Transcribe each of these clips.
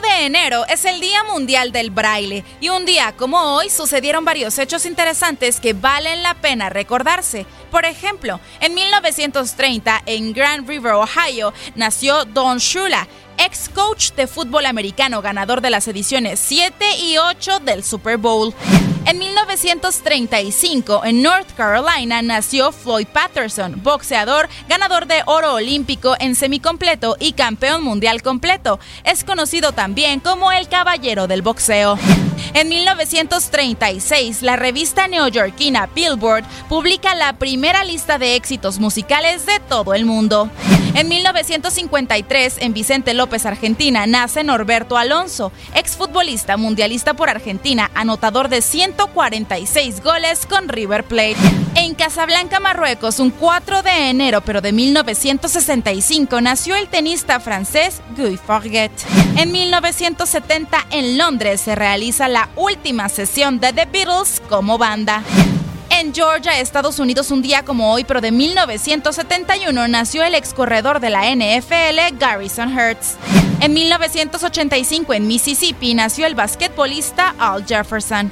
De enero es el Día Mundial del Braille y un día como hoy sucedieron varios hechos interesantes que valen la pena recordarse. Por ejemplo, en 1930 en Grand River, Ohio, nació Don Shula, ex coach de fútbol americano ganador de las ediciones 7 y 8 del Super Bowl. En 1935, en North Carolina, nació Floyd Patterson, boxeador, ganador de oro olímpico en semicompleto y campeón mundial completo. Es conocido también como el caballero del boxeo. En 1936, la revista neoyorquina Billboard publica la primera lista de éxitos musicales de todo el mundo. En 1953, en Vicente López, Argentina, nace Norberto Alonso, exfutbolista mundialista por Argentina, anotador de 146 goles con River Plate. En Casablanca, Marruecos, un 4 de enero, pero de 1965, nació el tenista francés Guy Forget. En 1970, en Londres, se realiza la última sesión de The Beatles como banda. En Georgia, Estados Unidos, un día como hoy, pero de 1971, nació el excorredor de la NFL, Garrison Hertz. En 1985, en Mississippi, nació el basquetbolista Al Jefferson.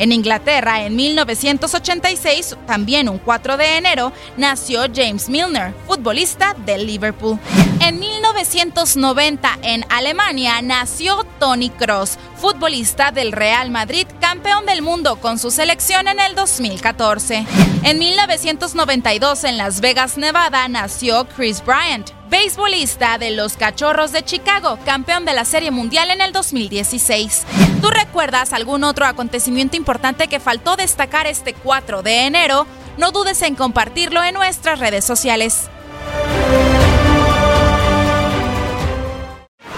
En Inglaterra, en 1986, también un 4 de enero, nació James Milner, futbolista del Liverpool. En 1990, en Alemania, nació Tony Cross, futbolista del Real Madrid, campeón del mundo con su selección en el 2014. En 1992, en Las Vegas, Nevada, nació Chris Bryant, beisbolista de los Cachorros de Chicago, campeón de la Serie Mundial en el 2016. ¿Tú recuerdas algún otro acontecimiento importante que faltó destacar este 4 de enero? No dudes en compartirlo en nuestras redes sociales.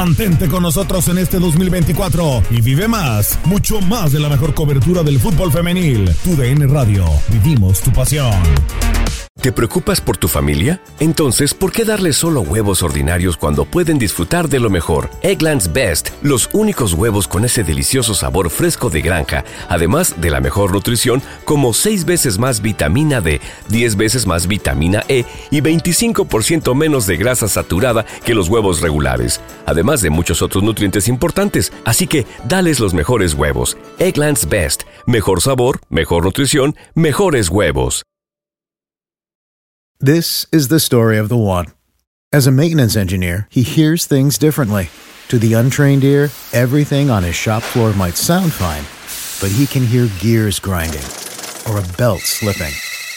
Mantente con nosotros en este 2024 y vive más, mucho más de la mejor cobertura del fútbol femenil. UDN Radio, vivimos tu pasión. ¿Te preocupas por tu familia? Entonces, ¿por qué darles solo huevos ordinarios cuando pueden disfrutar de lo mejor? Eggland's Best, los únicos huevos con ese delicioso sabor fresco de granja, además de la mejor nutrición, como 6 veces más vitamina D, 10 veces más vitamina E y 25% menos de grasa saturada que los huevos regulares, además de de muchos otros nutrientes importantes, así que dales los mejores huevos. Egglands Best. Mejor sabor, mejor nutrición, mejores huevos. This is the story of the one. As a maintenance engineer, he hears things differently. To the untrained ear, everything on his shop floor might sound fine, but he can hear gears grinding or a belt slipping.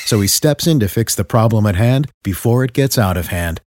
So he steps in to fix the problem at hand before it gets out of hand.